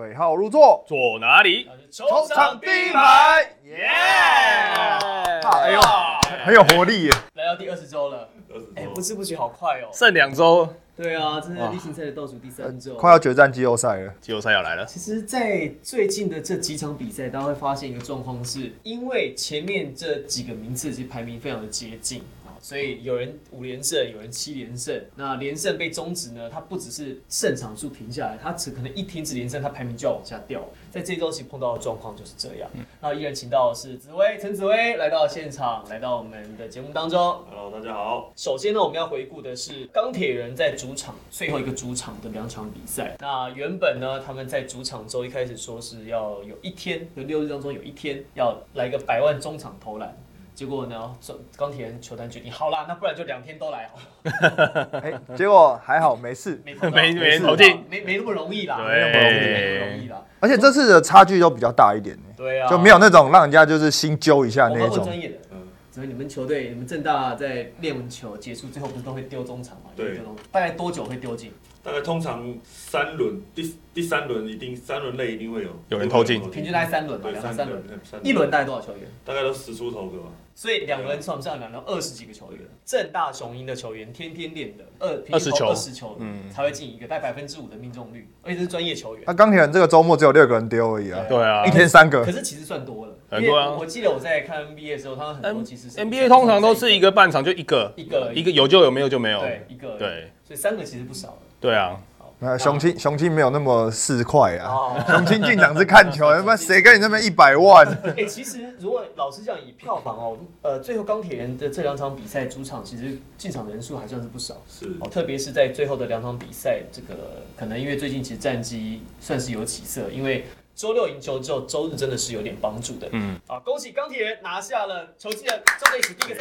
对号入座，坐哪里？球场第一排，耶！哎呦，很有活力耶！来到第二十周了，哎，不知不觉好快哦。剩两周，对啊，这是例行赛的倒数第三周，快要决战季后赛了。季后赛要来了。其实，在最近的这几场比赛，大家会发现一个状况，是因为前面这几个名次其实排名非常的接近。所以有人五连胜，有人七连胜。那连胜被终止呢？它不只是胜场数停下来，它只可能一停止连胜，它排名就要往下掉。在这周期碰到的状况就是这样。那依然请到的是紫薇陈紫薇来到现场，来到我们的节目当中。Hello，大家好。首先呢，我们要回顾的是钢铁人在主场最后一个主场的两场比赛。那原本呢，他们在主场周一开始说是要有一天，有六日当中有一天要来个百万中场投篮。结果呢？钢铁人球团决定，好啦，那不然就两天都来好了。哎，结果还好，没事，没没没投进，没没那么容易啦，没那么容易，没那么容易啦。而且这次的差距都比较大一点呢。对啊，就没有那种让人家就是心揪一下那种。专业的，嗯，所以你们球队，你们正大在练完球结束，最后不是都会丢中场嘛？对，大概多久会丢进？大概通常三轮，第第三轮一定三轮内一定会有。有人投进，平均大概三轮吧，两三轮，一轮大概多少球员？大概都十出头个吧。所以两轮算不上两轮二十几个球员，正大雄鹰的球员天天练的二二十球。二十球，嗯，才会进一个，大概百分之五的命中率，而且是专业球员。那钢铁人这个周末只有六个人丢而已啊，对啊，一天三个，可是其实算多了，很多啊。我记得我在看 NBA 的时候，他们很多其实 NBA 通常都是一个半场就一个，一个一个有就有，没有就没有，对，一个对，所以三个其实不少了，对啊。那雄青雄青没有那么市侩啊，雄青进场是看球，他妈谁跟你那边一百万？哎，其实如果老实讲，以票房哦，呃，最后钢铁人的这两场比赛主场其实进场人数还算是不少，是哦，特别是在最后的两场比赛，这个可能因为最近其实战绩算是有起色，因为。周六赢球之后，周日真的是有点帮助的。嗯，好，恭喜钢铁人拿下了球季的周内史第一个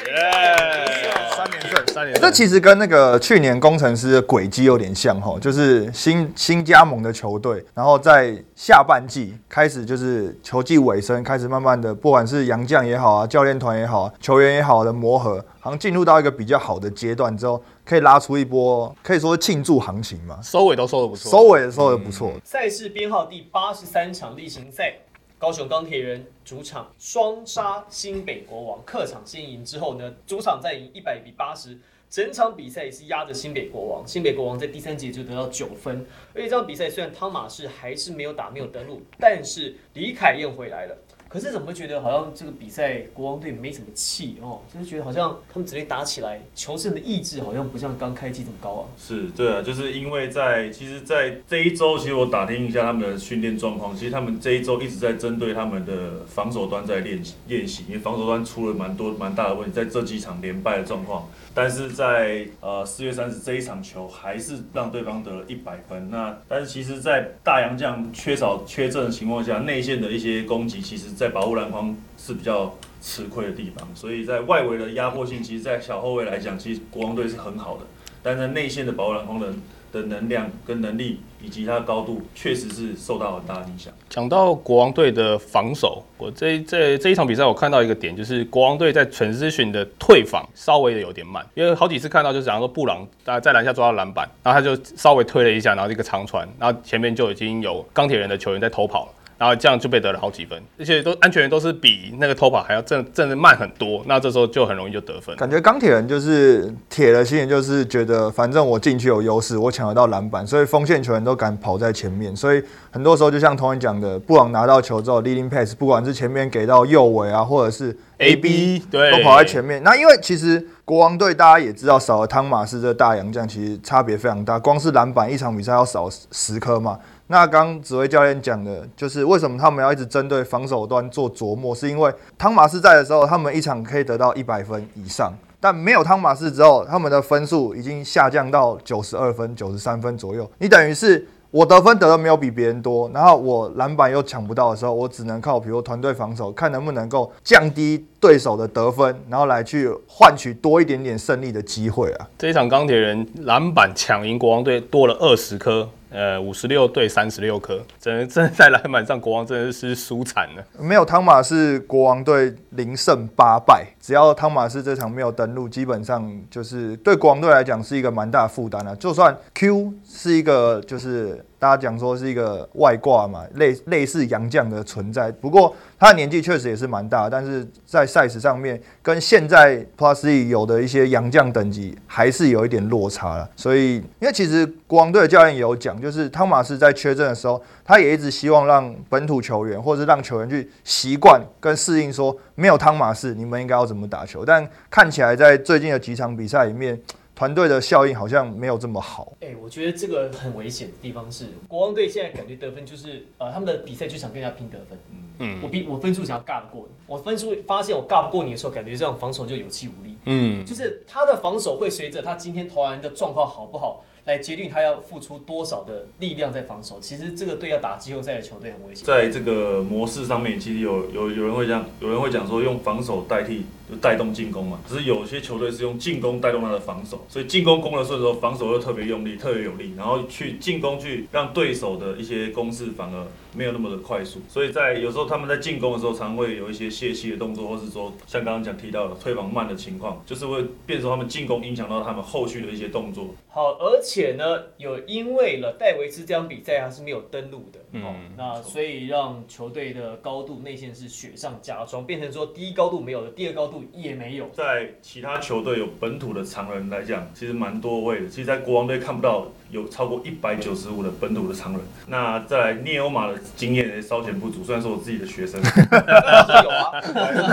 三连胜，三连胜。这其实跟那个去年工程师的轨迹有点像哈，就是新新加盟的球队，然后在下半季开始就是球季尾声，开始慢慢的，不管是洋将也好啊，教练团也好，球员也好的磨合，好像进入到一个比较好的阶段之后。可以拉出一波，可以说庆祝行情嘛？收尾都收的不错，收尾收的不错。赛事编号第八十三场例行赛，高雄钢铁人主场双杀新北国王，客场先赢之后呢，主场再赢一百比八十，整场比赛也是压着新北国王。新北国王在第三节就得到九分，而且这场比赛虽然汤马士还是没有打没有登陆，但是李凯燕回来了。可是怎么会觉得好像这个比赛国王队没什么气哦？就是觉得好像他们直接打起来，求胜的意志好像不像刚开机这么高啊。是对啊，就是因为在其实，在这一周，其实我打听一下他们的训练状况，其实他们这一周一直在针对他们的防守端在练习练习，因为防守端出了蛮多蛮大的问题，在这几场连败的状况。但是在呃四月三十这一场球，还是让对方得了一百分。那但是其实，在大洋将缺少缺阵的情况下，内线的一些攻击，其实在保护篮筐是比较吃亏的地方。所以在外围的压迫性，其实，在小后卫来讲，其实国王队是很好的。但在内线的保护篮筐的的能量跟能力。以及他的高度确实是受到很大的影响。讲到国王队的防守，我这这这一场比赛我看到一个点，就是国王队在陈思训的退防稍微的有点慢，因为好几次看到就是讲说布朗在在篮下抓到篮板，然后他就稍微推了一下，然后一个长传，然后前面就已经有钢铁人的球员在偷跑了。然后这样就被得了好几分，而且都安全员都是比那个偷跑还要正正的慢很多，那这时候就很容易就得分。感觉钢铁人就是铁了心，就是觉得反正我进去有优势，我抢得到篮板，所以锋线球员都敢跑在前面。所以很多时候就像同仁讲的，布朗拿到球之后，leading pass，不管是前面给到右尾啊，或者是 A B，对，都跑在前面。那因为其实国王队大家也知道，少了汤马斯这大洋将，其实差别非常大，光是篮板一场比赛要少十颗嘛。那刚指挥教练讲的，就是为什么他们要一直针对防守端做琢磨，是因为汤马斯在的时候，他们一场可以得到一百分以上，但没有汤马斯之后，他们的分数已经下降到九十二分、九十三分左右。你等于是我得分得的没有比别人多，然后我篮板又抢不到的时候，我只能靠比如团队防守，看能不能够降低对手的得分，然后来去换取多一点点胜利的机会啊。这一场钢铁人篮板抢赢国王队多了二十颗。呃，五十六对三十六颗，真的真在篮板上，国王真的是输惨了。没有汤马是国王队零胜八败，只要汤马斯这场没有登陆，基本上就是对国王队来讲是一个蛮大的负担了。就算 Q 是一个就是大家讲说是一个外挂嘛，类类似洋将的存在。不过他的年纪确实也是蛮大，但是在赛事上面跟现在 Plus E 有的一些洋将等级还是有一点落差了。所以，因为其实国王队的教练也有讲，就是汤马斯在缺阵的时候，他也一直希望让本土球员或者是让球员去习惯跟适应，说没有汤马斯，你们应该要怎么打球。但看起来在最近的几场比赛里面，团队的效应好像没有这么好。哎、我觉得这个很危险的地方是，国王队现在感觉得分就是，呃，他们的比赛就想跟人家拼得分。嗯我比我分数想要尬得过你，我分数发现我尬不过你的时候，感觉这样防守就有气无力。嗯，就是他的防守会随着他今天投篮的状况好不好，来决定他要付出多少的力量在防守。其实这个队要打季后赛的球队很危险。在这个模式上面，其实有有有人会讲，有人会讲说用防守代替就带动进攻嘛。只是有些球队是用进攻带动他的防守，所以进攻攻的时候，防守又特别用力、特别有力，然后去进攻去让对手的一些攻势反而没有那么的快速。所以在有时候他们在进攻的时候，常会有一些泄气的动作，或是说像刚刚讲提到的退防慢的情况，就是会变成他们进攻影响到他们后续的一些动作。好，而且呢，有因为了戴维斯这场比赛他是没有登陆的，嗯哦，那所以让球队的高度内线是雪上加霜，变成说第一高度没有了，第二高度也没有。在其他球队有本土的常人来讲，其实蛮多位的。其实，在国王队看不到有超过一百九十五的本土的常人。那在来聂欧马的经验也稍显不足，虽然说我自己的学生，有啊，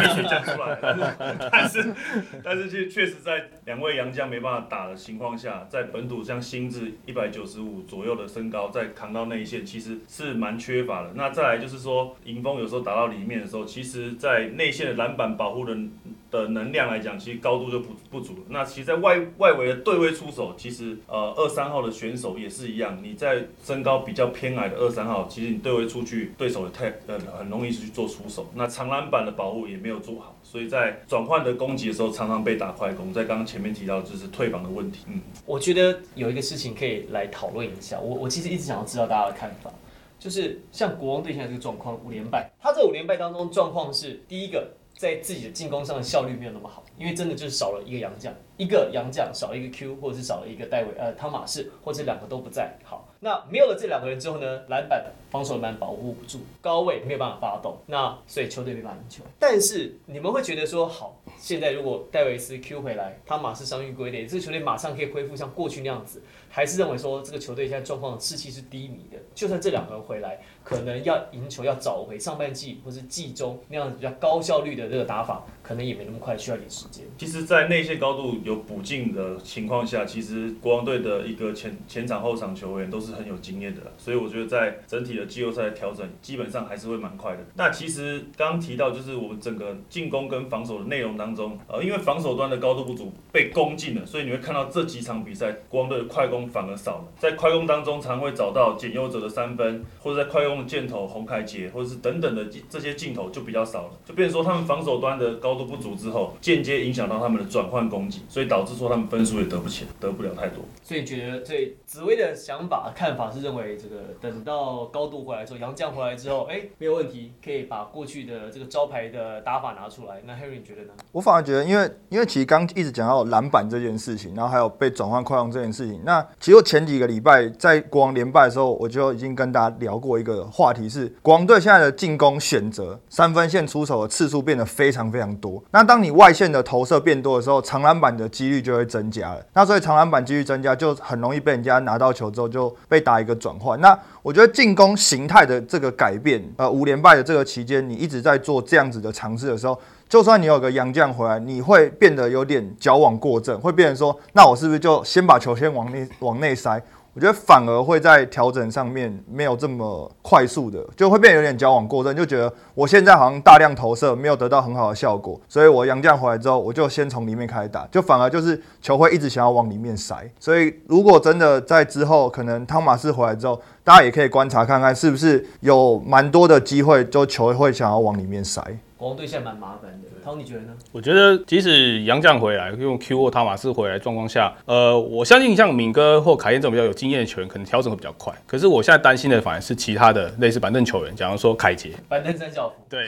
必须讲出来。但是，但是确确实在两位洋将没办法打的情况下，在本土像心智一百九十五左右的身高，再扛到内线，其实是蛮缺乏的。那再来就是说，迎风有时候打到里面的时候，其实在内线的篮板保护的的能量来讲，其实高度就不不足。那其实，在外外围的对位出手，其实呃二三号的选选手也是一样，你在身高比较偏矮的二三号，其实你对位出去，对手也太呃很容易去做出手。那长篮板的保护也没有做好，所以在转换的攻击的时候，常常被打快攻。在刚刚前面提到，就是退防的问题。嗯，我觉得有一个事情可以来讨论一下，我我其实一直想要知道大家的看法，就是像国王队现在这个状况五连败，他这五连败当中状况是第一个在自己的进攻上的效率没有那么好，因为真的就是少了一个洋将，一个洋将少了一个 Q，或者是少了一个戴维呃汤马士，或者两个都不在。好，那没有了这两个人之后呢，篮板防守篮板保护不住，高位没有办法发动，那所以球队没办法赢球。但是你们会觉得说，好，现在如果戴维斯 Q 回来，汤马士伤愈归队，这个球队马上可以恢复像过去那样子，还是认为说这个球队现在状况士气是低迷的？就算这两个人回来，可能要赢球要找回上半季或是季中那样比较高效率的这个打法，可能也没那么快，需要点时间。其实，在内线高度有补进的情况下，其实国王队的一个前前场后场球员都是很有经验的啦，所以我觉得在整体的季后赛调整，基本上还是会蛮快的。那其实刚刚提到，就是我们整个进攻跟防守的内容当中，呃，因为防守端的高度不足，被攻进了，所以你会看到这几场比赛，国王队的快攻反而少了。在快攻当中，常会找到简优者的三分，或者在快攻的箭头洪凯杰，或者是等等的这些镜头就比较少了，就变成说他们防守端的高度不足之后，间接影响到他们的转换攻击，所以导致说他们分数也得不起，得不了太多。所以觉得对紫薇的想法看法是认为，这个等到高度回来之后，杨绛回来之后，哎，没有问题，可以把过去的这个招牌的打法拿出来。那 Harry 你觉得呢？我反而觉得，因为因为其实刚一直讲到篮板这件事情，然后还有被转换快攻这件事情。那其实我前几个礼拜在国王连败的时候，我就已经跟大家聊过一个话题是，国王队现在的进攻选择三分线出手的次数变得非常非常多。那当你外线的投射变多的时候，长篮板的几率就会增加了。那所以长篮板几率增加，就很容易被人家拿到球之后就被打一个转换。那我觉得进攻形态的这个改变，呃，五连败的这个期间，你一直在做这样子的尝试的时候。就算你有个洋将回来，你会变得有点矫枉过正，会变成说，那我是不是就先把球先往内往内塞？我觉得反而会在调整上面没有这么快速的，就会变有点矫枉过正，就觉得我现在好像大量投射没有得到很好的效果，所以我洋将回来之后，我就先从里面开始打，就反而就是球会一直想要往里面塞。所以如果真的在之后，可能汤马斯回来之后，大家也可以观察看看，是不是有蛮多的机会，就球会想要往里面塞。国王队现在蛮麻烦的，汤你觉得呢？我觉得即使杨将回来，用 Q 或塔马斯回来状况下，呃，我相信像敏哥或凯燕这种比较有经验的球员，可能调整会比较快。可是我现在担心的反而是其他的类似板凳球员，假如说凯杰，板凳三教父，对，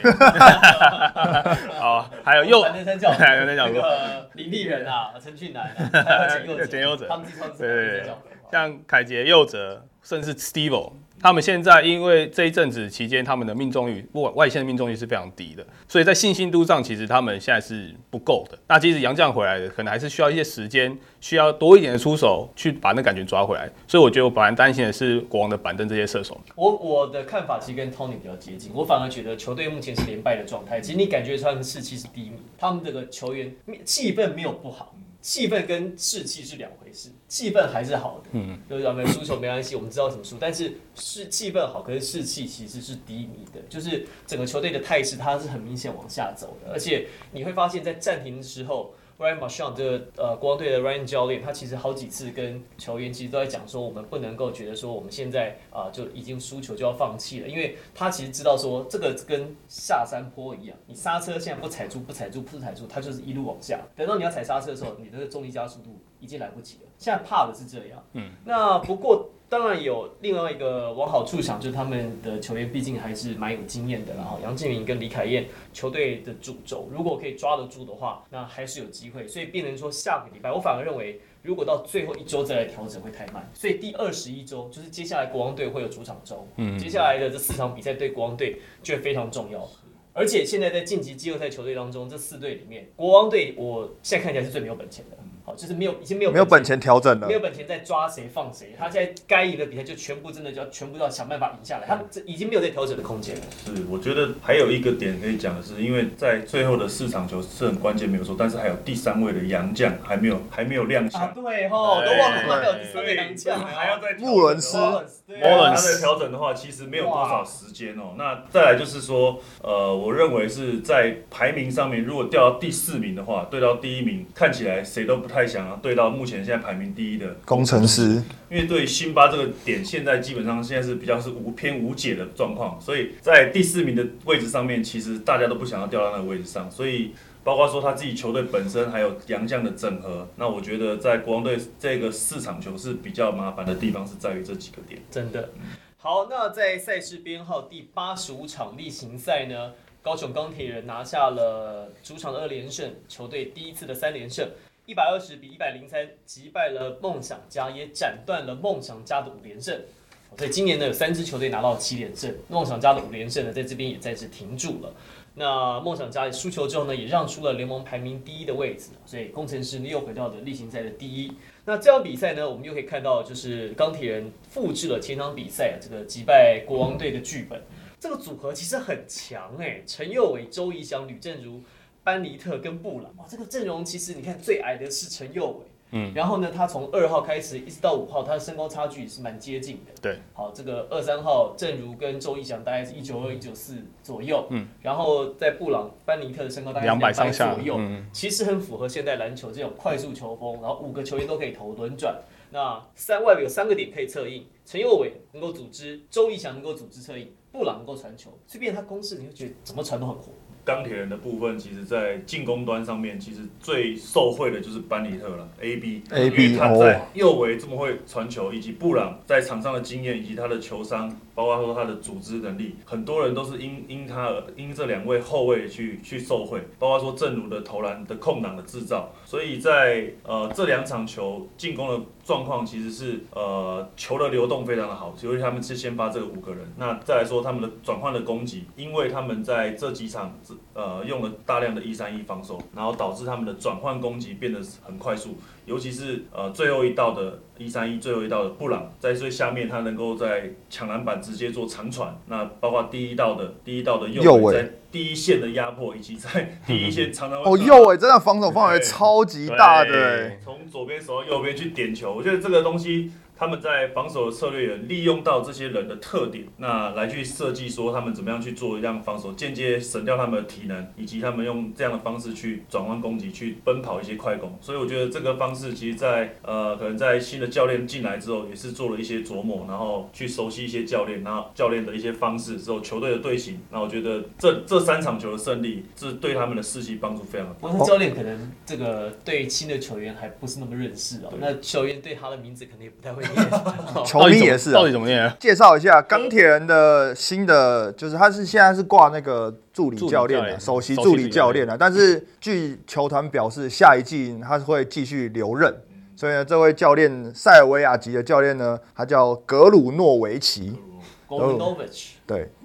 好，还有右板凳三教父，还有那讲过那个林立人啊，陈俊南啊，简佑哲，简佑哲他们自己创对对对。像凯杰、佑哲，甚至 Steve，他们现在因为这一阵子期间，他们的命中率外外线的命中率是非常低的，所以在信心度上，其实他们现在是不够的。那即使杨将回来的，可能还是需要一些时间，需要多一点的出手去把那感觉抓回来。所以我觉得我本来担心的是国王的板凳这些射手。我我的看法其实跟 Tony 比较接近，我反而觉得球队目前是连败的状态。其实你感觉出他们士气是低迷，他们这个球员气氛没有不好。气氛跟士气是两回事，气氛还是好的，嗯，就是我们输球没关系，我们知道怎么输，但是是气氛好，可是士气其实是低迷的，就是整个球队的态势它是很明显往下走的，而且你会发现在暂停的时候。Ryan Marshall 这个呃国王队的 Ryan 教练，他其实好几次跟球员其实都在讲说，我们不能够觉得说我们现在啊就已经输球就要放弃了，因为他其实知道说这个跟下山坡一样，你刹车现在不踩住不踩住不踩住，它就是一路往下。等到你要踩刹车的时候，你的重力加速度已经来不及了。现在怕的是这样。嗯。那不过。当然有另外一个往好处想，就是他们的球员毕竟还是蛮有经验的，然后杨敬明跟李凯燕球队的主轴，如果可以抓得住的话，那还是有机会。所以变成说下个礼拜，我反而认为，如果到最后一周再来调整会太慢。所以第二十一周就是接下来国王队会有主场周，嗯，接下来的这四场比赛对国王队就会非常重要。而且现在在晋级季后赛球队当中，这四队里面，国王队我现在看起来是最没有本钱的。就是没有，已经没有没有本钱调整了，没有本钱在抓谁放谁。他现在该赢的比赛就全部真的就要全部要想办法赢下来。他这已经没有在调整的空间了。是，我觉得还有一个点可以讲的是，因为在最后的四场球是很关键，没有错。但是还有第三位的杨将还没有还没有亮相。啊对吼，都忘了还有第三位洋将，还要再穆伦斯。穆伦斯调整的话，其实没有多少时间哦。那再来就是说，呃，我认为是在排名上面，如果掉到第四名的话，对到第一名，看起来谁都不太想要对到。目前现在排名第一的工程师，因为对辛巴这个点，现在基本上现在是比较是无偏无解的状况，所以在第四名的位置上面，其实大家都不想要掉到那个位置上，所以包括说他自己球队本身还有杨将的整合，那我觉得在国王队这个四场球是比较麻烦的地方是在于这几个点。真的好，那在赛事编号第八十五场例行赛呢，高雄钢铁人拿下了主场的二连胜，球队第一次的三连胜。一百二十比一百零三击败了梦想家，也斩断了梦想家的五连胜。所以今年呢，有三支球队拿到七连胜，梦想家的五连胜呢，在这边也再次停住了。那梦想家输球之后呢，也让出了联盟排名第一的位置。所以工程师呢，又回到了例行赛的第一。那这场比赛呢，我们又可以看到，就是钢铁人复制了前场比赛这个击败国王队的剧本。这个组合其实很强哎，陈佑伟、周怡翔、吕正如。班尼特跟布朗。哇，这个阵容其实你看最矮的是陈佑伟，嗯，然后呢，他从二号开始一直到五号，他的身高差距也是蛮接近的。对，好，这个二三号正如跟周逸翔大概是一九二一九四左右，嗯，然后在布朗班尼特的身高大概两百上下。左右，嗯，其实很符合现代篮球这种快速球风，然后五个球员都可以投轮转，那三外有三个点可以策应，陈佑伟能够组织，周逸翔能够组织策应，布朗能够传球，这边他攻势你会觉得怎么传都很活。钢铁人的部分，其实在进攻端上面，其实最受惠的就是班尼特了。A B A B，他在右围这么会传球，以及布朗在场上的经验，以及他的球商，包括说他的组织能力，很多人都是因因他而因这两位后卫去去受惠，包括说正如的投篮的空档的制造。所以在呃这两场球进攻的状况，其实是呃球的流动非常的好，尤其他们是先发这个五个人。那再来说他们的转换的攻击，因为他们在这几场。呃，用了大量的一三一防守，然后导致他们的转换攻击变得很快速，尤其是呃最后一道的一三一，最后一道的布朗在最下面，他能够在抢篮板直接做长传，那包括第一道的第一道的右尾在第一线的压迫，以及在第一线常常哦右尾真的防守范围超级大的，从左边守到右边去点球，我觉得这个东西。他们在防守的策略也利用到这些人的特点，那来去设计说他们怎么样去做一样防守，间接省掉他们的体能，以及他们用这样的方式去转换攻击，去奔跑一些快攻。所以我觉得这个方式，其实，在呃，可能在新的教练进来之后，也是做了一些琢磨，然后去熟悉一些教练，然后教练的一些方式之后，球队的队形。那我觉得这这三场球的胜利，是对他们的士气帮助非常大。那教练可能这个对新的球员还不是那么认识哦，那球员对他的名字可能也不太会。球迷也是，到底怎么念？介绍一下钢铁人的新的，就是他是现在是挂那个助理教练的，首席助理教练啊。但是据球团表示，下一季他是会继续留任，所以呢，这位教练塞尔维亚籍的教练呢，他叫格鲁诺维奇。g o l n o v i c 对，格鲁诺维奇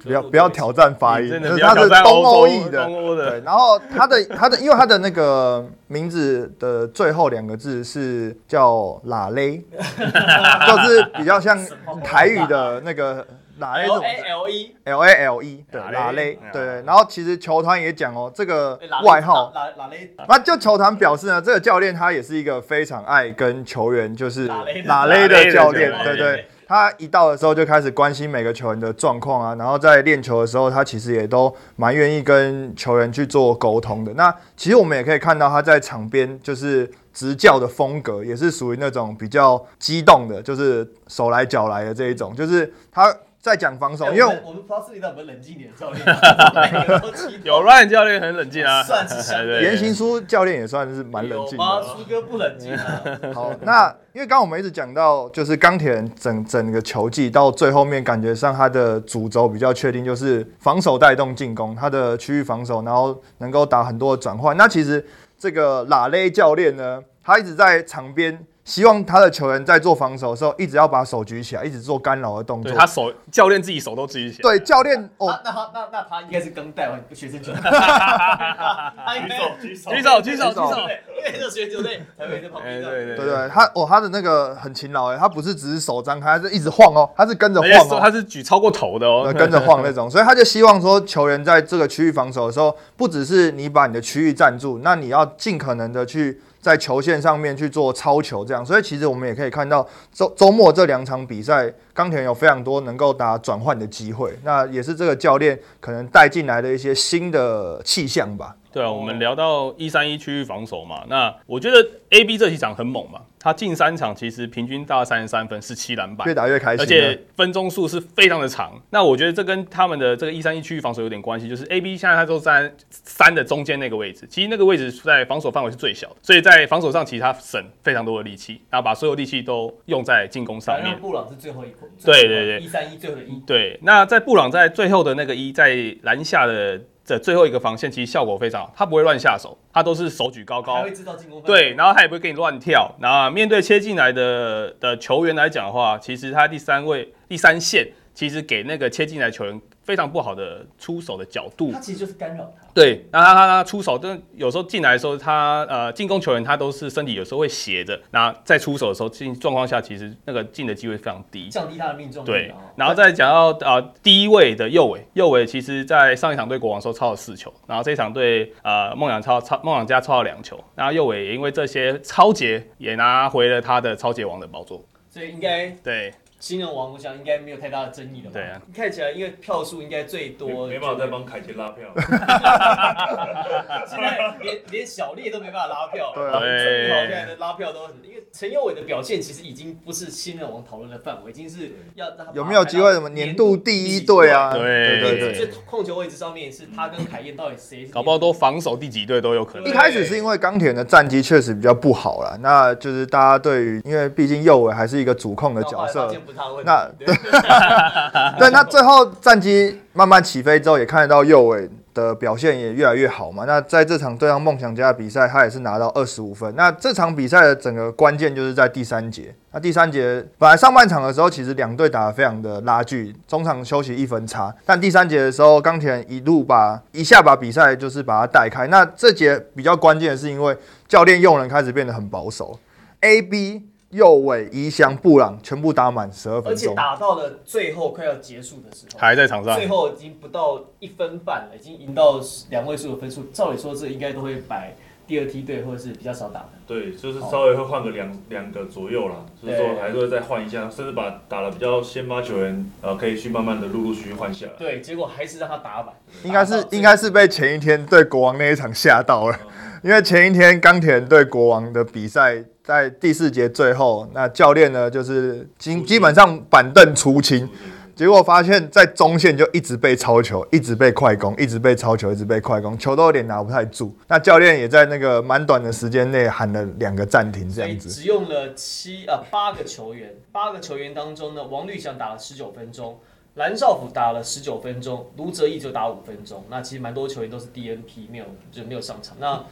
不要不要挑战发音，真的就是他是东欧欧裔的。东欧的对，然后他的他的，因为他的那个名字的最后两个字是叫拉勒，就是比较像台语的那个拉勒这 A L E L A L E，对，拉勒对。然后其实球团也讲哦，这个哎外号，拉拉雷那就球团表示呢，这个教练他也是一个非常爱跟球员就是拉勒的教练对对。他一到的时候就开始关心每个球员的状况啊，然后在练球的时候，他其实也都蛮愿意跟球员去做沟通的。那其实我们也可以看到他在场边就是执教的风格，也是属于那种比较激动的，就是手来脚来的这一种，就是他在讲防守，因为哎我们我们 Plus 里到有没有冷静一点教练？有 Ryan 教练很冷静啊，算是相对 对言行书教练也算是蛮冷静？的。苏哥不冷静啊。好，那因为刚刚我们一直讲到，就是钢铁人整整个球季到最后面，感觉上他的主轴比较确定，就是防守带动进攻，他的区域防守，然后能够打很多的转换。那其实这个拉雷教练呢，他一直在场边。希望他的球员在做防守的时候，一直要把手举起来，一直做干扰的动作。他手教练自己手都举起来，对教练哦那，那他那那他应该是刚带完学生球队，他应该举手举手。举手举手，对，因为这学生球队才会在旁边。对对对。对，他哦，他的那个很勤劳哎，他不是只是手张开，他是一直晃哦，他是跟着晃哦。他是举超过头的哦。呃，跟着晃那种，所以他就希望说，球员在这个区域防守的时候，不只是你把你的区域占住，那你要尽可能的去在球线上面去做超球，这样。所以其实我们也可以看到周周末这两场比赛，钢铁有非常多能够打转换的机会，那也是这个教练可能带进来的一些新的气象吧。对啊，我们聊到一三一区域防守嘛，那我觉得 A B 这几场很猛嘛，他近三场其实平均大三十三分，十七篮板越，打越开心，而且分钟数是非常的长。那我觉得这跟他们的这个一三一区域防守有点关系，就是 A B 现在他都在三的中间那个位置，其实那个位置在防守范围是最小的，所以在防守上其实他省非常多的力气，然后把所有力气都用在进攻上面。布朗是最后一口，对对对。一三一最后的一，对，那在布朗在最后的那个一在篮下的这最后一个防线，其实效果非常好，他不会乱下手，他都是手举高高。还会，知道进攻。对，然后他也不会给你乱跳。然后面对切进来的的球员来讲的话，其实他第三位第三线，其实给那个切进来球员非常不好的出手的角度他。其实就是干扰他。对，那他他他出手，但有时候进来的时候，他呃进攻球员他都是身体有时候会斜着，那在出手的时候进状况下，其实那个进的机会非常低。降低他的命中率。对然后，再讲到呃第一位的右尾，右尾其实在上一场对国王的时候超了四球，然后这一场对呃梦想超超梦想家超了两球，然后右尾也因为这些超节也拿回了他的超节王的宝座。所以应该对，新人王，我想应该没有太大的争议了吧？对啊，看起来因为票数应该最多，没没办法再帮凯杰拉票。现在连连小烈都没办法拉票了，对啊对好现在的拉票都很，因为陈佑伟的表现其实已经不是新人王讨论的范围，已经是要让他有没有机会什么年度第一队啊？对对对对，对。这控球位置上面是他跟凯燕到底谁是搞不好都防守第几队都有可能一。开始是因为钢铁人的战绩确实比较不好了，那就是大家对于，因为毕竟右伟还是一个主控的角色，不那 对，那最后战机慢慢起飞之后，也看得到右尾的表现也越来越好嘛。那在这场对上梦想家的比赛，他也是拿到二十五分。那这场比赛的整个关键就是在第三节。那第三节本来上半场的时候，其实两队打得非常的拉锯，中场休息一分差。但第三节的时候，钢铁人一路把一下把比赛就是把它带开。那这节比较关键的是，因为教练用人开始变得很保守，A、B。右尾、宜祥、布朗全部打满十二分钟而且打到了最后快要结束的时候，还在场上最，后已经不到一分半了，已经赢到两位数的分数。照理说，这应该都会摆第二梯队或者是比较少打的。对，就是稍微会换个两两个左右啦，就是说还是会再换一下，甚至把打了比较先发球员，呃，可以去慢慢的陆陆续续换下来。对，结果还是让他打满。应该是应该是被前一天对国王那一场吓到了，因为前一天钢铁人对国王的比赛，在第四节最后，那教练呢就是基基本上板凳出清，结果发现，在中线就一直被超球，一直被快攻，一直被超球，一直被快攻，球都有点拿不太住。那教练也在那个蛮短的时间内喊了两个暂停，这样子。只用了七啊八个球员，八个球员当中呢，王绿翔打了十九分钟，蓝少辅打了十九分钟，卢哲义就打五分钟。那其实蛮多球员都是 DNP 没有就没有上场。那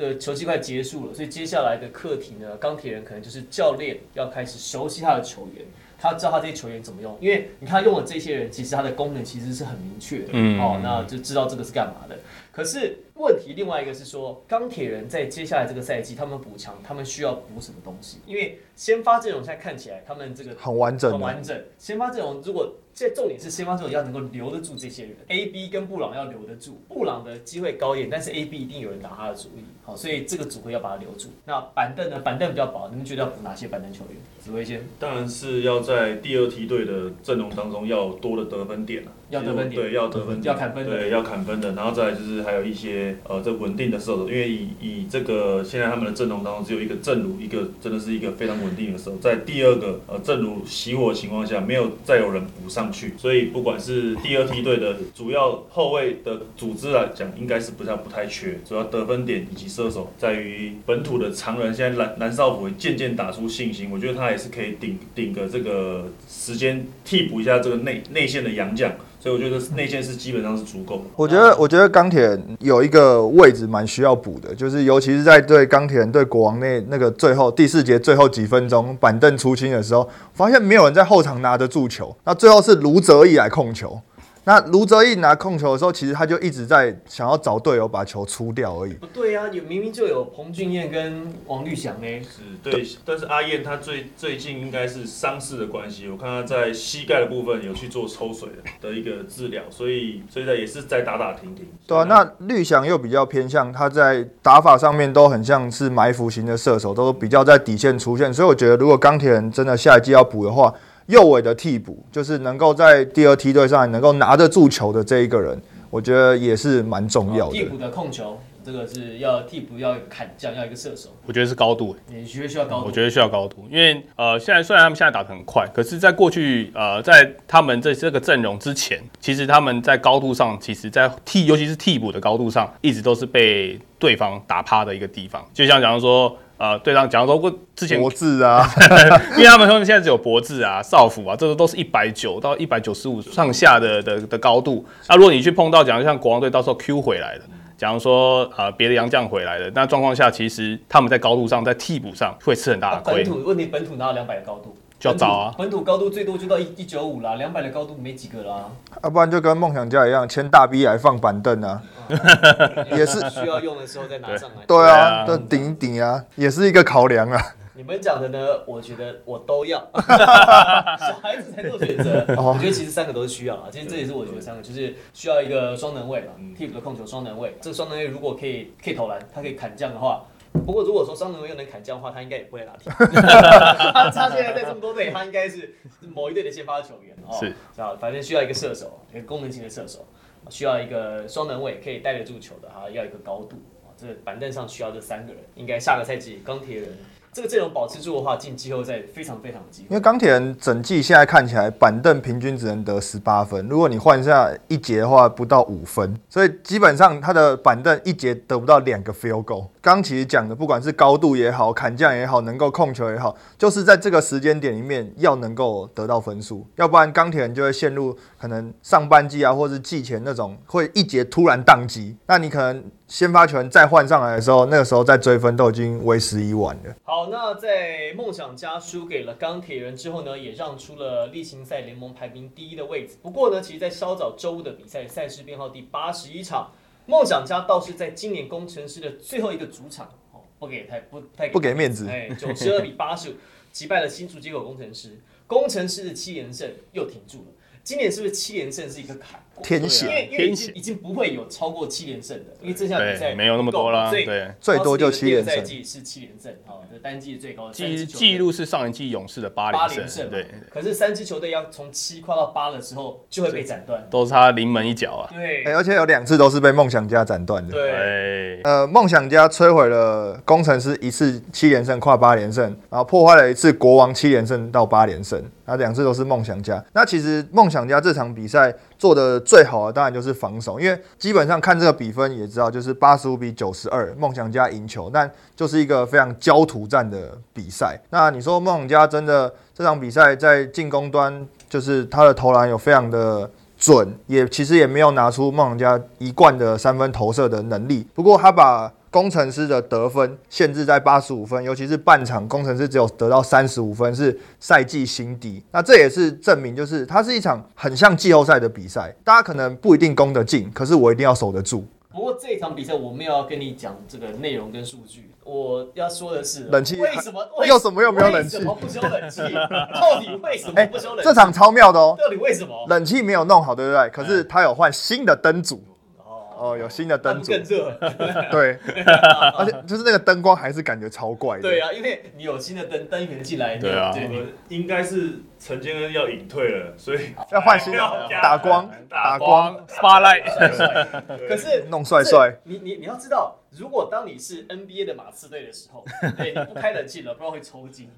的球季快结束了，所以接下来的课题呢，钢铁人可能就是教练要开始熟悉他的球员。他知道他这些球员怎么用，因为你看他用了这些人，其实他的功能其实是很明确的，嗯哦，那就知道这个是干嘛的。可是问题另外一个是说，钢铁人在接下来这个赛季，他们补强，他们需要补什么东西？因为先发阵容现在看起来，他们这个很完整。很完整。先发阵容如果这重点是先发阵容要能够留得住这些人，A、B 跟布朗要留得住，布朗的机会高一点，但是 A、B 一定有人打他的主意，好，所以这个组合要把它留住。那板凳呢？板凳比较薄，你们觉得要补哪些板凳球员？紫薇先，当然是要在第二梯队的阵容当中要多的得分点啊，要得分点对，要得分点，要砍分的对，要砍分的。然后再来就是还有一些呃，这稳定的射手，因为以以这个现在他们的阵容当中只有一个正如，一个真的是一个非常稳定的射手，在第二个呃正如熄火的情况下，没有再有人补上去，所以不管是第二梯队的主要后卫的组织来讲，应该是不太不太缺，主要得分点以及射手，在于本土的常人，现在蓝蓝少辅也渐渐打出信心，我觉得他也是可以顶顶个这个时间替补一下这个内内线的洋将，所以我觉得内线是基本上是足够的。我觉得，我觉得钢铁有一个位置蛮需要补的，就是尤其是在对钢铁人对国王那那个最后第四节最后几分钟板凳出清的时候，发现没有人在后场拿得住球，那最后是卢泽义来控球。那卢哲义拿控球的时候，其实他就一直在想要找队友把球出掉而已。不对啊，有明明就有彭俊彦跟王绿祥呢。是对，但是阿燕他最最近应该是伤势的关系，我看他在膝盖的部分有去做抽水的的一个治疗，所以所以呢也是在打打停停。对啊，那绿翔又比较偏向他在打法上面都很像是埋伏型的射手，都比较在底线出现，所以我觉得如果钢铁人真的下一季要补的话，右尾的替补就是能够在第二梯队上能够拿得住球的这一个人，我觉得也是蛮重要的。替补的控球，这个是要替补要有砍将，要一个射手，我觉得是高度、你觉得需要高度？我觉得需要高度，因为呃，现在虽然他们现在打得很快，可是，在过去呃，在他们这这个阵容之前，其实他们在高度上，其实在替，尤其是替补的高度上，一直都是被对方打趴的一个地方。就像假如说，呃，对方假如说过之前博智啊，因为他们说现在只有博智啊、少辅啊，这个都是一百九到一百九十五上下的的的高度。那如果你去碰到，假如像国王队到时候 Q 回来的，假如说呃别的洋将回来的，那状况下其实他们在高度上，在替补上会吃很大的亏。本土问题，本土哪有两百的高度？就要找啊本土本土高度最多就到一一九五啦，两百的高度没几个啦，要不然就跟梦想家一样，签大 B 来放板凳啊，也是需要用的时候再拿上来。对对啊顶一顶啊，也是一个考量啊。你们讲的呢，我觉得我都要，小孩子才做选择。哦我觉得其实三个都是需要啊，其实这也是我觉得三个就是需要一个双能位嘛，替补的控球双能位。这个双能位如果可以可以投篮，他可以砍将的话。不过如果说双能位又能砍将的话，他应该也不会拿替补。他他现在在这么多队，他应该是某一队的先发球员哦。是啊，反正需要一个射手，一个功能型的射手，需要一个双能位可以带得住球的，哈，要一个高度。啊这板凳上需要这三个人，应该下个赛季钢铁人这个阵容保持住的话，进季后赛非常非常有机会。因为钢铁人整季现在看起来板凳平均只能得十八分，如果你换下一节的话，不到五分，所以基本上他的板凳一节得不到两个 field goal。刚其实讲的，不管是高度也好，砍将也好，能够控球也好，就是在这个时间点里面要能够得到分数，要不然钢铁人就会陷入可能上半季啊，或是季前那种会一节突然宕机，那你可能先发球员再换上来的时候，那个时候再追分都已经为时已晚了。好，那在梦想家输给了钢铁人之后呢，也让出了例行赛联盟排名第一的位置。不过呢，其实，在稍早周五的比赛赛事编号第八十一场，梦想家倒是在今年工程师的最后一个主场，哦，不给太不太不给面子哎，九十二比八十五 击败了新竹接口工程师，工程师的七连胜又挺住了。今年是不是七连胜是一个坎？因天险为因为已天险经已经不会有超过七连胜的，因为这项比赛，没有那么多啦，所以对。最多就七连胜赛季是七连胜，好，这单季最高的记记录是上一季勇士的八八连胜，连胜对，可是三支球队要从七跨到八的时候，就会被斩断。都是他临门一脚啊。对哎、而且有两次都是被梦想家斩断的。对，对，呃，梦想家摧毁了工程师一次七连胜跨八连胜，然后破坏了一次国王七连胜到八连胜，那两次都是梦想家。那其实梦想家这场比赛做的最好的当然就是防守，因为基本上看这个比分也知道，就是八十五比九十二，梦想家赢球，但就是一个非常焦土战的比赛。那你说梦想家真的这场比赛在进攻端，就是他的投篮有非常的。准也其实也没有拿出梦想家一贯的三分投射的能力，不过他把工程师的得分限制在八十五分，尤其是半场工程师只有得到三十五分，是赛季新低。那这也是证明，就是它是一场很像季后赛的比赛，大家可能不一定攻得进，可是我一定要守得住。不过这一场比赛我没有要跟你讲这个内容跟数据，我要说的是冷气为什么 又什么又没有冷气为什么不修冷气？到底为什么哎、不修冷气？这场超妙的哦，到底为什么？冷气没有弄好，对不对？可是他有换新的灯组，哦，哦，有新的那灯组，更热？对，而且就是那个灯光还是感觉超怪的。对啊，因为你有新的灯灯源进来，你对啊对你应该是陈建恩要隐退了，所以要换新的打光，打光，spotlight，可是弄帅帅。你你你要知道，如果当你是 NBA 的马刺队的时候，对，你不开冷气了，不然会抽筋。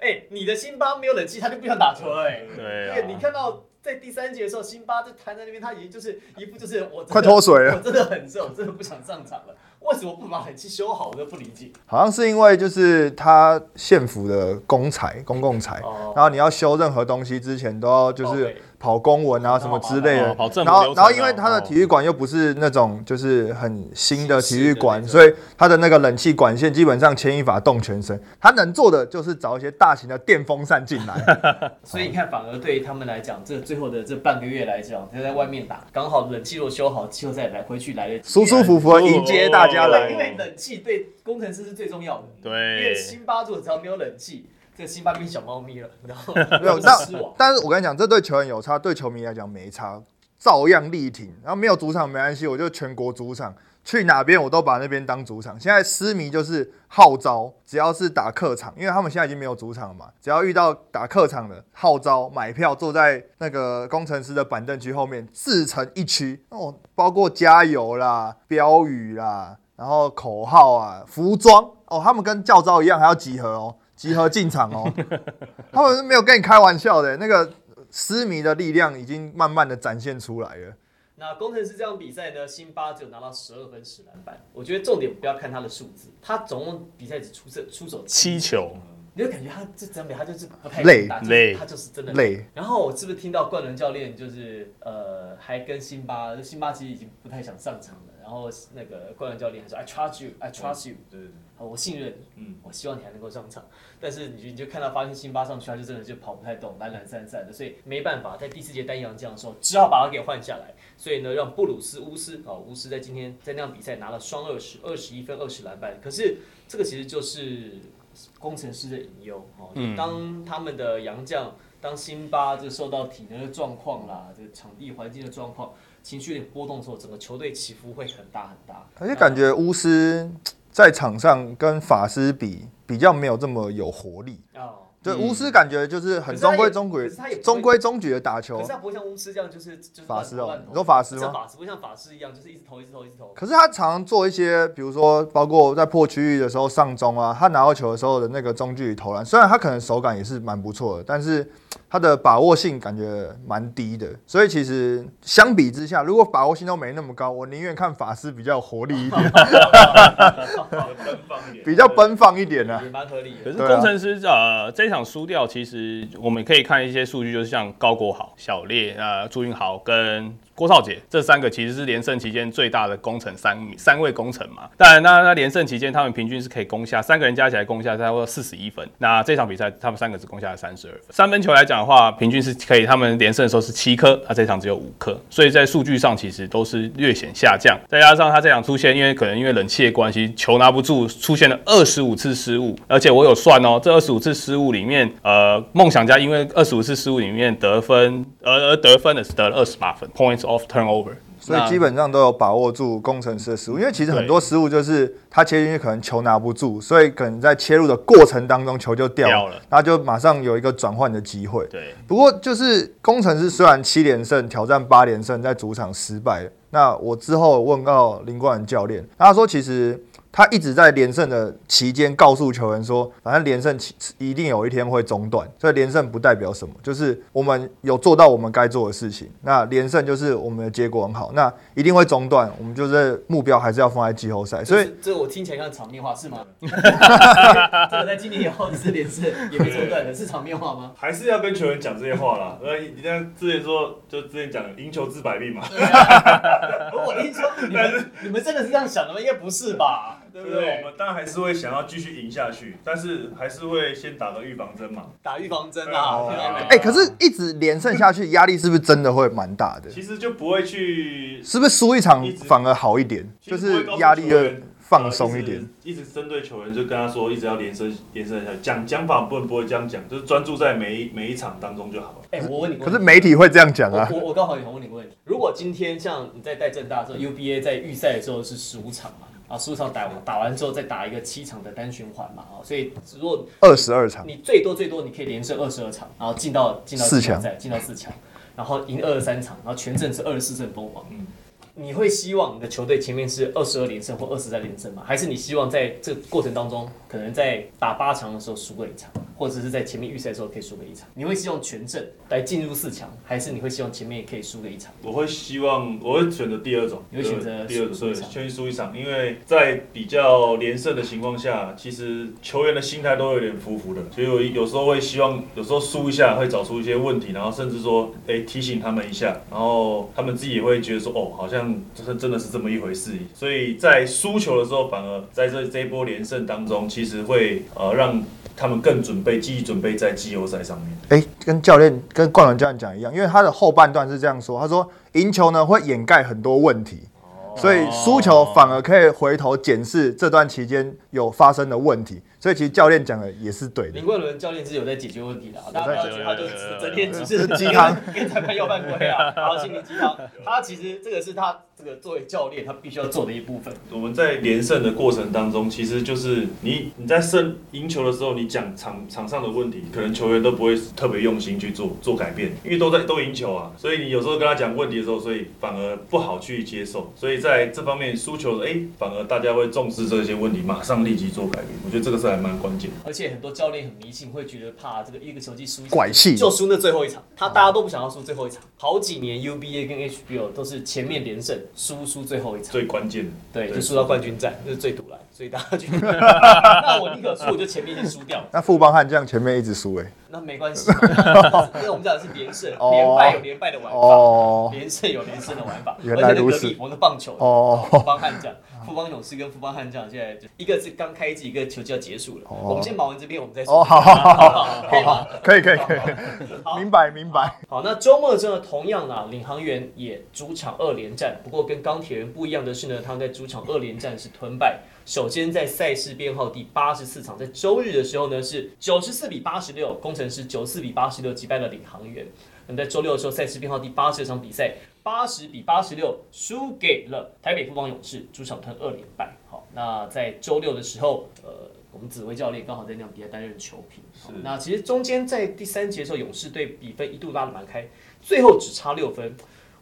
哎，你的辛巴没有冷气，他就不想打球了，哎。对，你看到在第三节的时候，辛巴就瘫在那边，他已经就是一副就是我快脱水了我真的很热，我真的不想上场了。为什么不把冷气修好？我都不理解。好像是因为就是他县府的公财公共财，哦然后你要修任何东西之前都要就是跑公文啊什么之类的然后然后因为他的体育馆又不是那种就是很新的体育馆，所以他的那个冷气管线基本上牵一发动全身，他能做的就是找一些大型的电风扇进来，所以你看，反而对他们来讲，这最后的这半个月来讲，他在外面打，刚好冷气若修好，季后赛来回去来的舒舒服服迎接大家对，来因。为冷气对工程师是最重要的。对因为对，辛巴如果只要没有冷气，这个辛巴变小猫咪了，然后没有，那。但是我跟你讲，这对球员有差，对球迷来讲没差，照样力挺。然后没有主场没关系，我就全国主场，去哪边我都把那边当主场。现在狮迷就是号召，只要是打客场，因为他们现在已经没有主场了嘛，只要遇到打客场的，号召买票坐在那个工程师的板凳区后面，自成一区哦，包括加油啦、标语啦，然后口号啊、服装哦，他们跟教招一样，还要集合哦。集合进场哦，他们是没有跟你开玩笑的，那个狮迷的力量已经慢慢的展现出来了。那工程师这场比赛呢，辛巴只有拿到十二分十篮板。我觉得重点不要看他的数字，他总共比赛只出射出手七球，你就感觉他这整比他就是不太累累他就是真的累。然后我是不是听到冠伦教练就是呃，还跟辛巴，辛巴其实已经不太想上场了。然后那个冠伦教练还说：“I trust you, I trust you，对对对，好，我信任你，嗯，我希望你还能够上场。”但是你就你就看到发现辛巴上去，他就真的就跑不太动，懒懒散散的，所以没办法，在第四节单阳将的时候，只好把他给换下来。所以呢，让布鲁斯乌斯啊，乌斯在今天在那场比赛拿了双二十，二十一分，二十篮板。可是这个其实就是工程师的隐忧哦。嗯当他们的洋将，当辛巴这受到体能的状况啦，这个场地环境的状况，情绪有点波动的时候，整个球队起伏会很大很大。而且感觉巫师在场上跟法师比，比较没有这么有活力。对，嗯巫师感觉就是很中规中矩中规中矩的打球可是。他不会像巫师这样，就是就是法师哦你说法师吗像法师不像法师一样，就是一直投一直投一直投。可是他常常做一些，比如说包括在破区域的时候上中啊，他拿到球的时候的那个中距离投篮，虽然他可能手感也是蛮不错的，但是他的把握性感觉蛮低的。所以其实相比之下，如果把握性都没那么高，我宁愿看法师比较有活力一点，奔放一点，比较奔放一点啊。也蛮合理的。可是工程师呃这一想输掉，其实我们可以看一些数据，就是像高国豪、小烈、呃朱云豪跟郭少杰这三个，其实是连胜期间最大的攻城三三位攻城嘛。当然，那那连胜期间他们平均是可以攻下三个人加起来攻下差不多四十一分。那这场比赛他们三个只攻下了三十二分。三分球来讲的话，平均是可以他们连胜的时候是七颗，那这场只有五颗，所以在数据上其实都是略显下降。再加上他这场出现，因为可能因为冷气的关系，球拿不住，出现了二十五次失误，而且我有算哦，这二十五次失误里面，呃，梦想家因为二十五次失误里面得分，而而得分的是得了二十八分，points of turnover。所以基本上都有把握住工程师的失误，因为其实很多失误就是他切进去可能球拿不住，所以可能在切入的过程当中球就掉了，掉了然后就马上有一个转换的机会。对，不过就是工程师虽然七连胜挑战八连胜，在主场失败，那我之后问到林冠仁教练，他说其实他一直在连胜的期间告诉球员说，反正连胜期一定有一天会中断，所以连胜不代表什么，就是我们有做到我们该做的事情。那连胜就是我们的结果很好，那一定会中断，我们就是目标还是要放在季后赛。所以这这个我听起来像场面话是吗？这个在今年以后是连胜也没中断的，是场面话吗？还是要跟球员讲这些话啦。呃，你像之前说，就之前讲赢球治百病嘛，我跟你说，你们你们真的是这样想的吗？应该不是吧？对不对对？我？们当然还是会想要继续赢下去，但是还是会先打个预防针嘛。打预防针啊！哎、可是一直连胜下去，压力是不是真的会蛮大的？其实就不会去，是不是输一场反而好一点？就是压力会放松一点。呃一直针对球员，就跟他说，一直要连胜连胜下去。讲讲法不能不会这样讲，就是专注在每一每一场当中就好了。哎，我问你可是，媒体会这样讲啊我。我我刚好也想问你个问题：如果今天像你在带正大的时候，UBA 在预赛的时候是十五场嘛？啊，十五场打完打完之后再打一个七场的单循环嘛？啊，所以如果二十二场，你最多最多你可以连胜二十二场，然后进到进到四强季后赛，进到四强，然后赢二十三场，然后全阵是二十四胜封王。嗯你会希望你的球队前面是二十二连胜或二十三连胜吗？还是你希望在这个过程当中，可能在打八强的时候输个一场，或者是在前面预赛的时候可以输个一场？你会希望全胜来进入四强，还是你会希望前面也可以输个一场？我会希望，我会选择第二种，你会选择第二种，对，输一场先输一场，因为在比较连胜的情况下，其实球员的心态都有点浮浮的，所以我有时候会希望，有时候输一下会找出一些问题，然后甚至说，哎、提醒他们一下，然后他们自己也会觉得说，哦，好像这是真的是这么一回事，所以在输球的时候，反而在这这一波连胜当中，其实会呃让他们更准备，积极准备在季后赛上面。哎、跟教练跟冠伦教练讲一样，因为他的后半段是这样说，他说赢球呢会掩盖很多问题，所以输球反而可以回头检视这段期间有发生的问题，所以其实教练讲的也是对的林。冠伦教练是有在解决问题的、啊，大家不要觉得他就整天只是鸡汤 跟裁判要犯规啊，然后心灵鸡汤。他其实这个是他这个作为教练他必须要做的一部分。我们在连胜的过程当中，其实就是你你在胜赢球的时候，你讲场场上的问题，可能球员都不会特别用心去做 做改变，因为都在都赢球啊，所以你有时候跟他讲问题的时候，所以反而不好去接受，所以在这方面输球的，哎、反而大家会重视这些问题，马上立即做改变，我觉得这个是还蛮关键的。而且很多教练很迷信，会觉得怕这个一个球季输拐气。就输那最后一场，他大家都不想要输最后一场。好几年 UBA 跟 HBO 都是前面连胜，输输最后一场，最关键的，对，就输到冠军战，这是最堵来，所以大家觉得，那我宁可输，我就前面先输掉，那富邦悍将前面一直输哎、那没关系，因为我们讲的是连胜，哦。连败有连败的玩法。哦。连胜有连胜的玩法，原来如此而且那隔壁我们的棒球哦。富邦悍将、富邦勇士跟富邦悍将现在就一个是刚开季，一个球季要结束了。我们先忙完这边，我们再说。哦，好好好好 好，可以吗？可以可以可以，好 明白明白。好，那周末之后同样啊，领航员也主场二连战，不过跟钢铁人不一样的是呢，他们在主场二连战是吞败。首先在赛事编号第八十四场，在周日的时候呢是九十四比八十六，工程师九四比八十六击败了领航员。那么在周六的时候，赛事编号第八十场比赛，八十比八十六输给了台北富邦勇士，主场吞二连败。好，那在周六的时候，呃，我们紫薇教练刚好在那场比赛担任球评。好是那其实中间在第三节的时候，勇士队比分一度拉得蛮开，最后只差六分。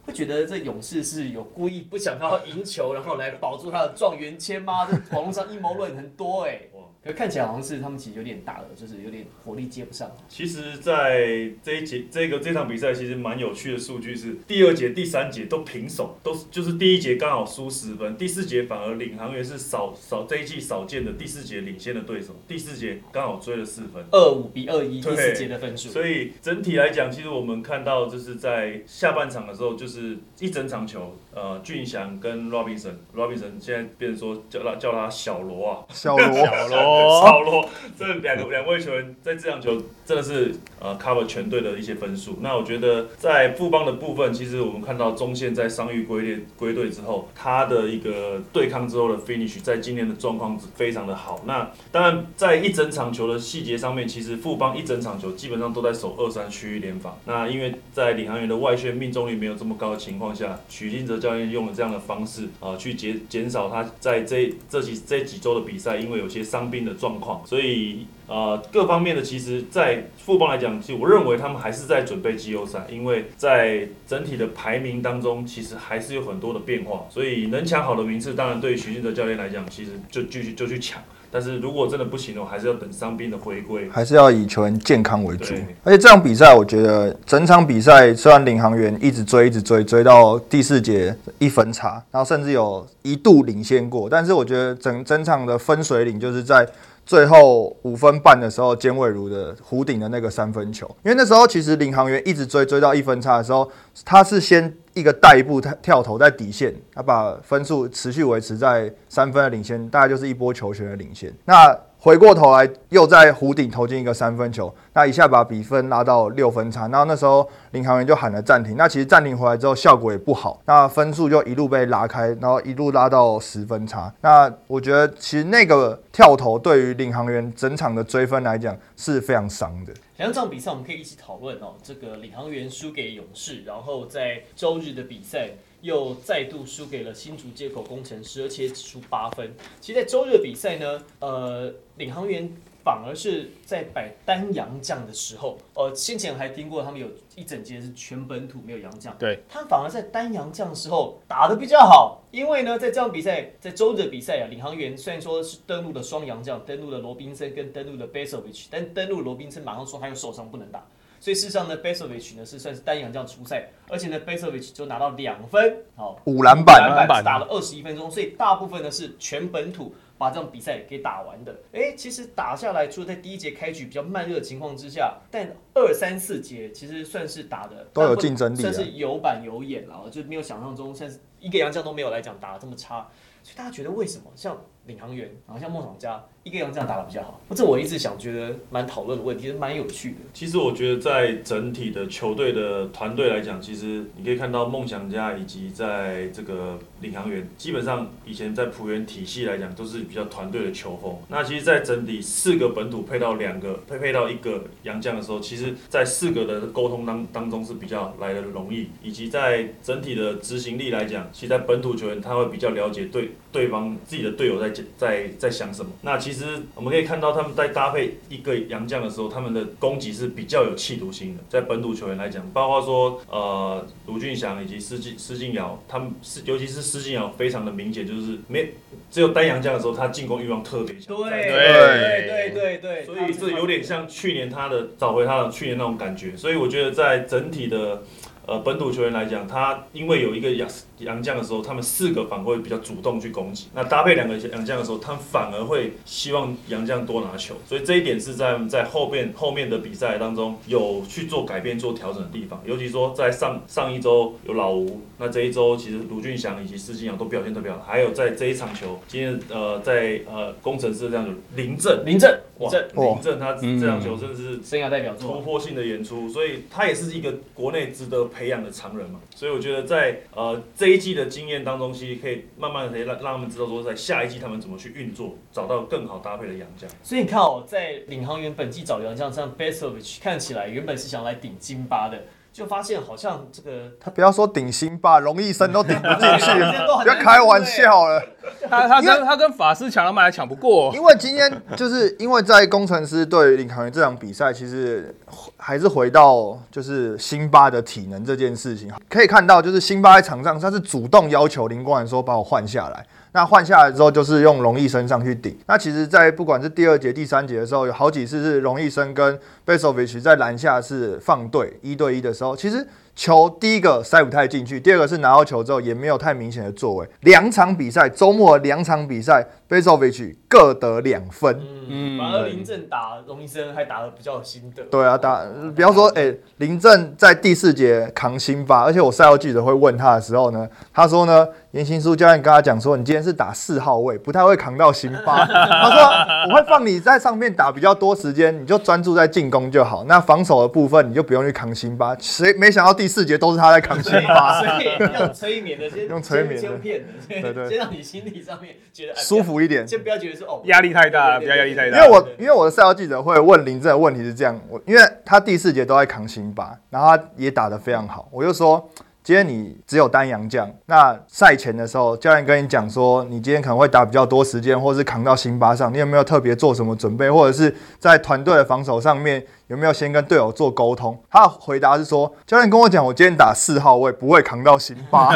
会觉得这勇士是有故意不想要赢球，然后来保住他的状元签吗？这网络上阴谋论很多哎、哇可看起来好像是他们其实有点大了，就是有点火力接不上。其实，在这一节这个这场比赛，其实蛮有趣的数据是，第二节、第三节都平手，都是就是第一节刚好输十分，第四节反而领航员是少少这一季少见的第四节领先的对手，第四节刚好追了四分。二五比二一，第四节的分数。所以整体来讲，其实我们看到就是在下半场的时候，就是一整场球，呃，俊祥跟 Robinson，Robinson 现在变成说叫他叫他小罗啊，小罗，小罗，小罗这两个两位球员在这场球真的是呃 cover 全队的一些分数。那我觉得在富邦的部分，其实我们看到中线在伤愈归队归队之后，他的一个对抗之后的 finish，在今年的状况是非常的好。那当然在一整场球的细节上面，其实富邦一整场球基本上都在守二三区域联防。那因为在领航员的外线命中率没有这么高的情况下，许金哲教练用了这样的方式啊、去减减少他在这这几这几周的比赛，因为有些伤病的状况，所以呃各方面的，其实，在富邦来讲，其实我认为他们还是在准备季后赛，因为在整体的排名当中，其实还是有很多的变化，所以能抢好的名次，当然对于徐俊哲教练来讲，其实就继续就去抢。但是如果真的不行的话，还是要等伤兵的回归。还是要以球员健康为主。而且这场比赛，我觉得整场比赛虽然领航员一直追，一直追，追到第四节一分差，然后甚至有一度领先过，但是我觉得整整场的分水岭就是在。最后五分半的时候，尖尾如的弧顶的那个三分球，因为那时候其实领航员一直追追到一分差的时候，他是先一个带一步跳跳投在底线，他把分数持续维持在三分的领先，大概就是一波球权的领先。那回过头来又在弧顶投进一个三分球，那一下把比分拉到六分差。然后那时候领航员就喊了暂停，那其实暂停回来之后效果也不好，那分数就一路被拉开，然后一路拉到十分差。那我觉得其实那个跳投对于领航员整场的追分来讲是非常伤的。两场比赛我们可以一起讨论哦。这个领航员输给勇士，然后在周日的比赛又再度输给了新竹接口工程师，而且只输八分。其实，在周日的比赛呢，呃，领航员反而是在摆单洋将的时候，呃，先前还听过他们有一整节是全本土没有洋将，对，他反而在单洋将的时候打得比较好，因为呢，在这场比赛，在周日的比赛啊，领航员虽然说是登陆了双洋将，登陆了罗宾森跟登陆了 Besovich，但登陆罗宾森马上说他又受伤不能打，所以事实上呢，Basovich 呢是算是单洋将出赛，而且呢 Basovich 就拿到两分，好，五篮板篮篮板板打了二十一分钟，所以大部分呢是全本土把这场比赛给打完的。哎，其实打下来，除了在第一节开局比较慢热的情况之下，但二三四节其实算是打的都有竞争力啊算是有板有眼了，就没有想象中算是一个洋将都没有来讲打的这么差。所以大家觉得为什么像领航员，然后像梦想家一个洋将打的比较好？这我一直想觉得蛮讨论的问题，蛮有趣的。其实我觉得在整体的球队的团队来讲，其实你可以看到梦想家以及在这个领航员，基本上以前在浦原体系来讲都是比较团队的球风。那其实，在整体四个本土配到两个配配到一个洋将的时候，其实在四个的沟通当当中是比较来的容易，以及在整体的执行力来讲，其实在本土球员他会比较了解对对方自己的队友在在在想什么。那其其实我们可以看到他们在搭配一个洋将的时候，他们的攻击是比较有企图心的。在本土球员来讲，包括说呃卢俊祥以及施晋施晋尧，他们是尤其是施晋尧非常的明显，就是没只有单洋将的时候，他进攻欲望特别强。对对对对对，所以这有点像去年他的找回他的去年那种感觉，所以我觉得在整体的呃本土球员来讲，他因为有一个洋洋将的时候，他们四个反而会比较主动去攻击。那搭配两个杨将的时候，他们反而会希望杨将多拿球，所以这一点是在在后面后面的比赛当中有去做改变、做调整的地方。尤其说在上上一周有老吴，那这一周其实卢俊祥以及施金阳都表现特别好，还有在这一场球，今天呃在呃工程师这样子林振。林振，林哇，振林振他这场球真的是生涯代表突。破性的演出，所以他也是一个国内值得培养的常人嘛。所以我觉得在呃这一季的经验当中，其实可以慢慢的可以让让他们知道说，在下一季他们怎么去运作，找到更好搭配的洋将。所以你看哦，在领航员本季找洋将，像 Besovich 看起来原本是想来顶金巴的，就发现好像这个他不要说顶薪吧，荣义生都顶不进去，不要开玩笑了。他他跟他跟法师抢篮板还抢不过，因为今天就是因为在工程师对领航员这场比赛，其实还是回到就是辛巴的体能这件事情，可以看到就是辛巴在场上他是主动要求林光然说把我换下来。那换下来之后，就是用荣毅生上去顶。那其实，在不管是第二节、第三节的时候，有好几次是荣毅生跟 Besovich 在篮下是放对一对一的 时候，其实球第一个塞不太进去，第二个是拿到球之后也没有太明显的作为。两场比赛，周末两场比赛，Besovich 各得两分。嗯，反而林振打龙医生还打的比较有心得。对啊，打比方说，哎、林正在第四节扛辛巴，而且我赛后记者会问他的时候呢，他说呢，严新书教练跟他讲说，你今天是打四号位，不太会扛到辛巴。他说我会放你在上面打比较多时间，你就专注在进攻就好，那防守的部分你就不用去扛辛巴。谁没想到第四节都是他在扛辛巴，所以用催眠的，先 用催眠的。先先骗的，对对。先让你心理上面觉得哎舒服一点。先不要觉得说哦压力太大不要压力太大。因为我因为我的赛后记者会问林正的问题是这样，我因为他第四节都在扛辛巴，然后他也打得非常好，我就说今天你只有单阳将，那赛前的时候，教练跟你讲说，你今天可能会打比较多时间，或是扛到辛巴上，你有没有特别做什么准备，或者是在团队的防守上面有没有先跟队友做沟通？他的回答是说，教练跟我讲，我今天打四号位不会扛到辛巴。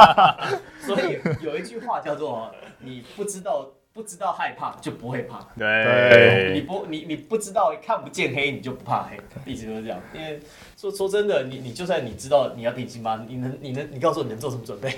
所以有一句话叫做“你不知道不知道害怕就不会怕”，对你，不你你不知道看不见黑，你就不怕黑，一直都是这样。因为说说真的，你你就算你知道你要顶辛巴，你能你能你告诉我你能做什么准备？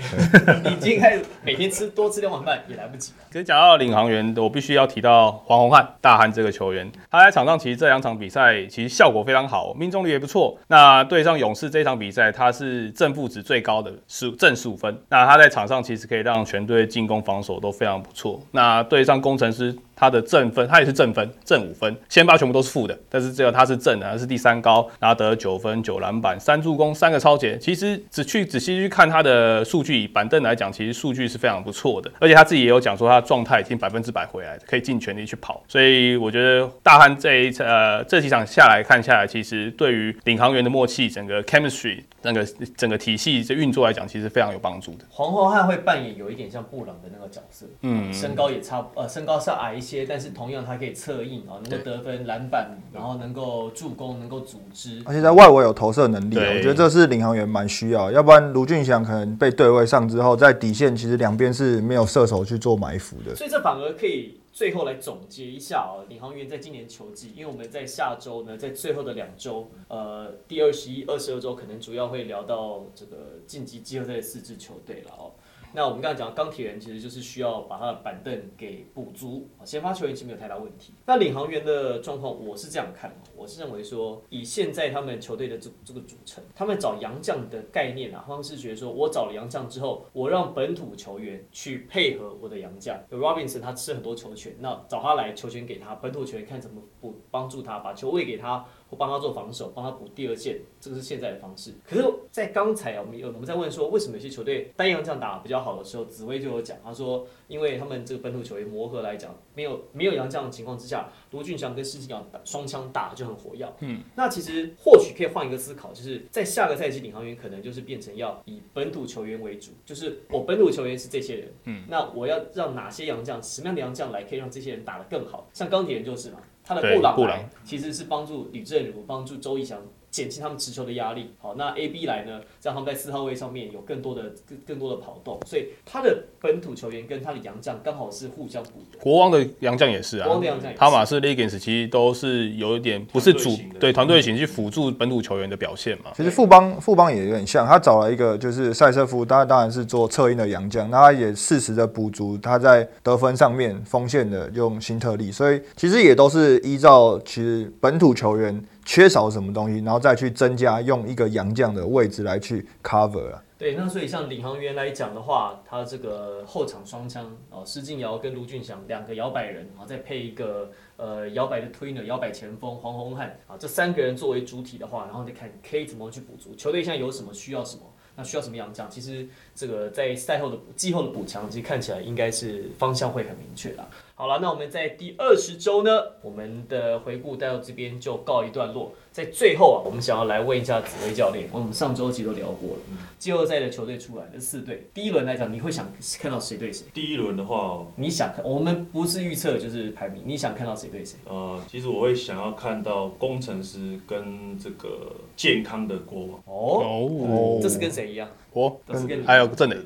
你已经开始每天吃多吃两碗饭也来不及了。其实讲到领航员，我必须要提到黄宏汉大汉这个球员，他在场上其实这两场比赛其实效果非常好，命中率也不错。那对上勇士这场比赛，他是正负值最高的十正十五分。那他在场上其实可以让全队进攻防守都非常不错。那对上工程师。他的正分，他也是正分，正五分，先发全部都是负的，但是只有他是正的，他是第三高，然后得了九分、九篮板、三助攻、三个超节。其实只去仔细去看他的数据，以板凳来讲，其实数据是非常不错的，而且他自己也有讲说，他状态已经百分之百回来，可以尽全力去跑。所以我觉得大汉这一次呃这几场下来看下来，其实对于领航员的默契、整个 chemistry、那个整个体系的运作来讲，其实非常有帮助的。黄宏汉会扮演有一点像布朗的那个角色，嗯身高也差呃身高是矮一些，但是同样他可以策应啊，能够得分、篮板，然后能够助攻、能够组织。而且在外围有投射能力，对我觉得这是领航员蛮需要，要不然卢俊祥可能被对位上之后，在底线其实两边是没有射手去做埋伏的。所以这反而可以最后来总结一下哦，领航员在今年球季，因为我们在下周呢，在最后的两周，呃，第二十一、二十二周，可能主要会聊到这个晋级季后赛的四支球队了哦。那我们刚才讲钢铁人其实就是需要把他的板凳给补足，啊先发球员其实没有太大问题。那领航员的状况，我是这样看，我是认为说，以现在他们球队的这这个组成，他们找洋将的概念啊，他们是觉得说我找了洋将之后，我让本土球员去配合我的洋将。有 Robinson 他吃很多球权，那找他来球权给他，本土球员看怎么补帮助他，把球喂给他，或帮他做防守，帮他补第二线，这个是现在的方式。可是，在刚才啊，我们有我们在问说，为什么有些球队单阳这样打得比较好的时候，紫薇就有讲，他说，因为他们这个本土球员磨合来讲，没有没有杨将的情况之下，卢俊祥跟施晋阳打双枪打就很火药。嗯，那其实或许可以换一个思考，就是在下个赛季领航员可能就是变成要以本土球员为主，就是我本土球员是这些人，嗯，那我要让哪些洋将，什么样的洋将来可以让这些人打得更好？像钢铁人就是嘛，他的对布朗来布朗。其实是帮助吕正儒、帮助周逸翔减轻他们持球的压力。好，那 A、B 来呢，让他们在四号位上面有更多的更更多的跑动，所以他的本土球员跟他的洋将刚好是互相补的。国王的洋将也是啊国王的洋将也，是汤马斯、Legends 其实都是有一点不是主团队型的对团队型去辅助本土球员的表现嘛。其实富邦富邦也有点像，他找了一个就是塞瑟夫，他当然是做策应的洋将，那他也适时的补足他在得分上面锋线的用新特例，所以其实也都是依照其实本土球员缺少什么东西，然后再去增加用一个洋将的位置来去 cover 啊。对，那所以像领航员来讲的话，他这个后场双枪哦，施晋尧跟卢俊祥两个摇摆人，然后再配一个呃摇摆的推呢摇摆前锋黄宏汉啊，这三个人作为主体的话，然后再看可以怎么去补足球队现在有什么需要什么。那需要什么洋将？其实这个在赛后的补季后的补强，其实看起来应该是方向会很明确啦。好了，那我们在第二十周呢，我们的回顾带到这边就告一段落。在最后啊，我们想要来问一下紫薇教练，我们上周其实都聊过了，季后赛的球队出来的四队，第一轮来讲，你会想看到谁对谁？第一轮的话，你想看，我们不是预测就是排名，你想看到谁对谁？呃，其实我会想要看到工程师跟这个健康的国王。哦，哦，这是跟谁一样？我都是跟还有郑磊，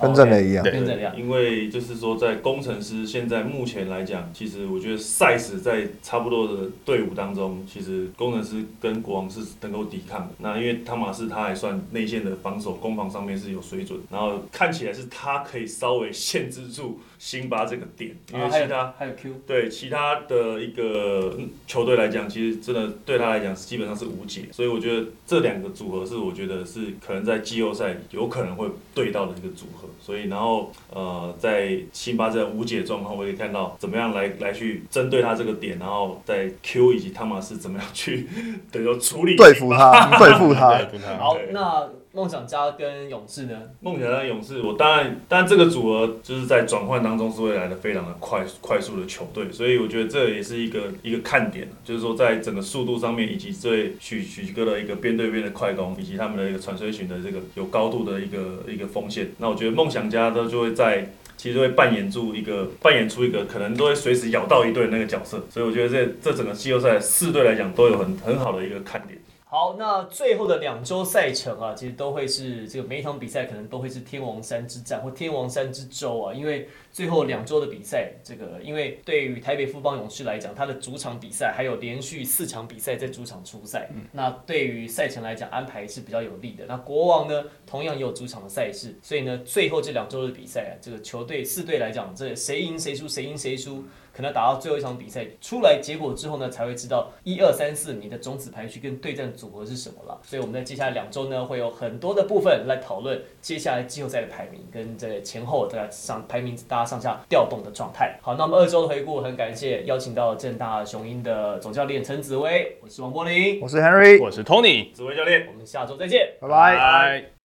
跟郑磊一样跟郑磊一样。因为就是说，在工程师现在目前来讲，其实我觉得赛事在差不多的队伍当中，其实工程师跟国王是能够抵抗的。那因为汤马斯他还算内线的防守攻防上面是有水准，然后看起来是他可以稍微限制住辛巴这个点，因为啊还有其他。还有 Q，对其他的一个嗯球队来讲，其实真的对他来讲基本上是无解，所以我觉得这两个组合是我觉得是可能在季后赛有可能会对到的一个组合。所以然后呃，在辛巴这样无解状况，我也看到怎么样来来去针对他这个点，然后在 Q 以及汤马斯怎么样去等于说处理对付他，对付他。好，那梦想家跟勇士呢？梦想家勇士，我当然，但这个组合就是在转换当中是会来的非常的快快速的球队，所以我觉得这也是一个一个看点，就是说在整个速度上面，以及对许许哥的一个边对边的快攻，以及他们的一个传水群的这个有高度的一个一个锋线，那我觉得梦想家都就会在。其实会扮演住一个扮演出一个可能都会随时咬到一队的那个角色，所以我觉得这这整个季后赛四队来讲都有很很好的一个看点。好，那最后的两周赛程啊，其实都会是这个每一场比赛可能都会是天王山之战或天王山之周啊，因为最后两周的比赛，这个因为对于台北富邦勇士来讲，他的主场比赛还有连续四场比赛在主场出赛，那对于赛程来讲安排是比较有利的。那国王呢，同样也有主场的赛事，所以呢，最后这两周的比赛啊，这个球队四队来讲，这谁赢谁输，谁赢谁输。可能打到最后一场比赛出来结果之后呢，才会知道一二三四你的种子排序跟对战组合是什么了。所以我们在接下来两周呢，会有很多的部分来讨论接下来季后赛的排名跟这前后大家上排名大家上下调动的状态。好，那我们二周的回顾很感谢邀请到正大雄鹰的总教练陈紫薇，我是王柏林，我是 Henry，我是 Tony，紫薇教练，我们下周再见，拜拜。拜。